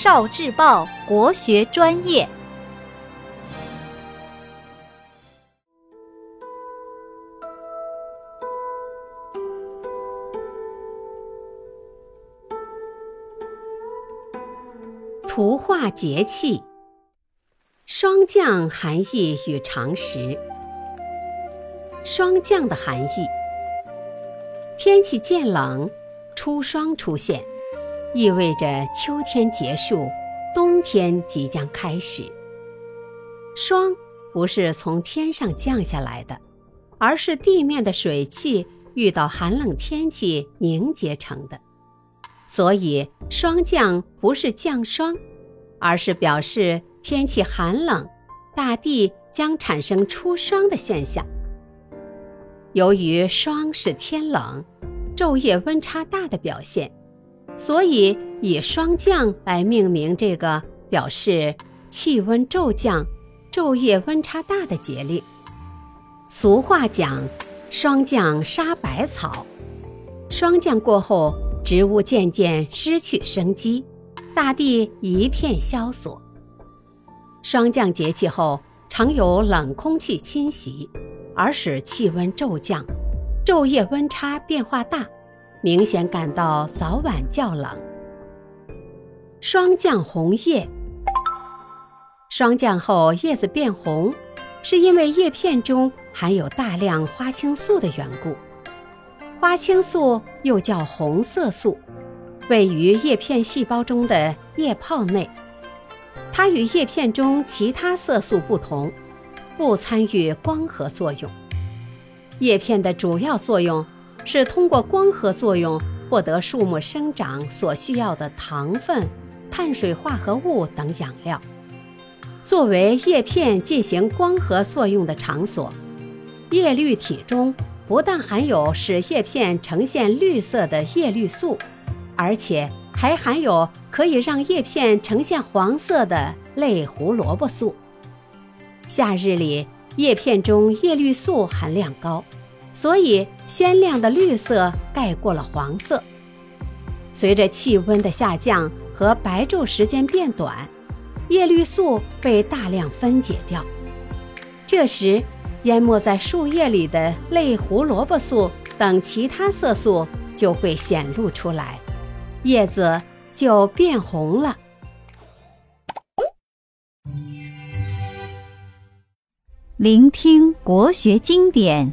少智报国学专业。图画节气，霜降含义与常识。霜降的含义，天气渐冷，初霜出现，意味着秋天结束，冬天即将开始。霜不是从天上降下来的，而是地面的水汽遇到寒冷天气凝结成的。所以，霜降不是降霜，而是表示天气寒冷，大地将产生出霜的现象。由于霜是天冷、昼夜温差大的表现，所以以霜降来命名这个表示气温骤降、昼夜温差大的节令。俗话讲：“霜降杀百草。”霜降过后。植物渐渐失去生机，大地一片萧索。霜降节气后，常有冷空气侵袭，而使气温骤降，昼夜温差变化大，明显感到早晚较冷。霜降红叶，霜降后叶子变红，是因为叶片中含有大量花青素的缘故。花青素又叫红色素，位于叶片细胞中的叶泡内。它与叶片中其他色素不同，不参与光合作用。叶片的主要作用是通过光合作用获得树木生长所需要的糖分、碳水化合物等养料。作为叶片进行光合作用的场所，叶绿体中。不但含有使叶片呈现绿色的叶绿素，而且还含有可以让叶片呈现黄色的类胡萝卜素。夏日里，叶片中叶绿素含量高，所以鲜亮的绿色盖过了黄色。随着气温的下降和白昼时间变短，叶绿素被大量分解掉，这时。淹没在树叶里的类胡萝卜素等其他色素就会显露出来，叶子就变红了。聆听国学经典，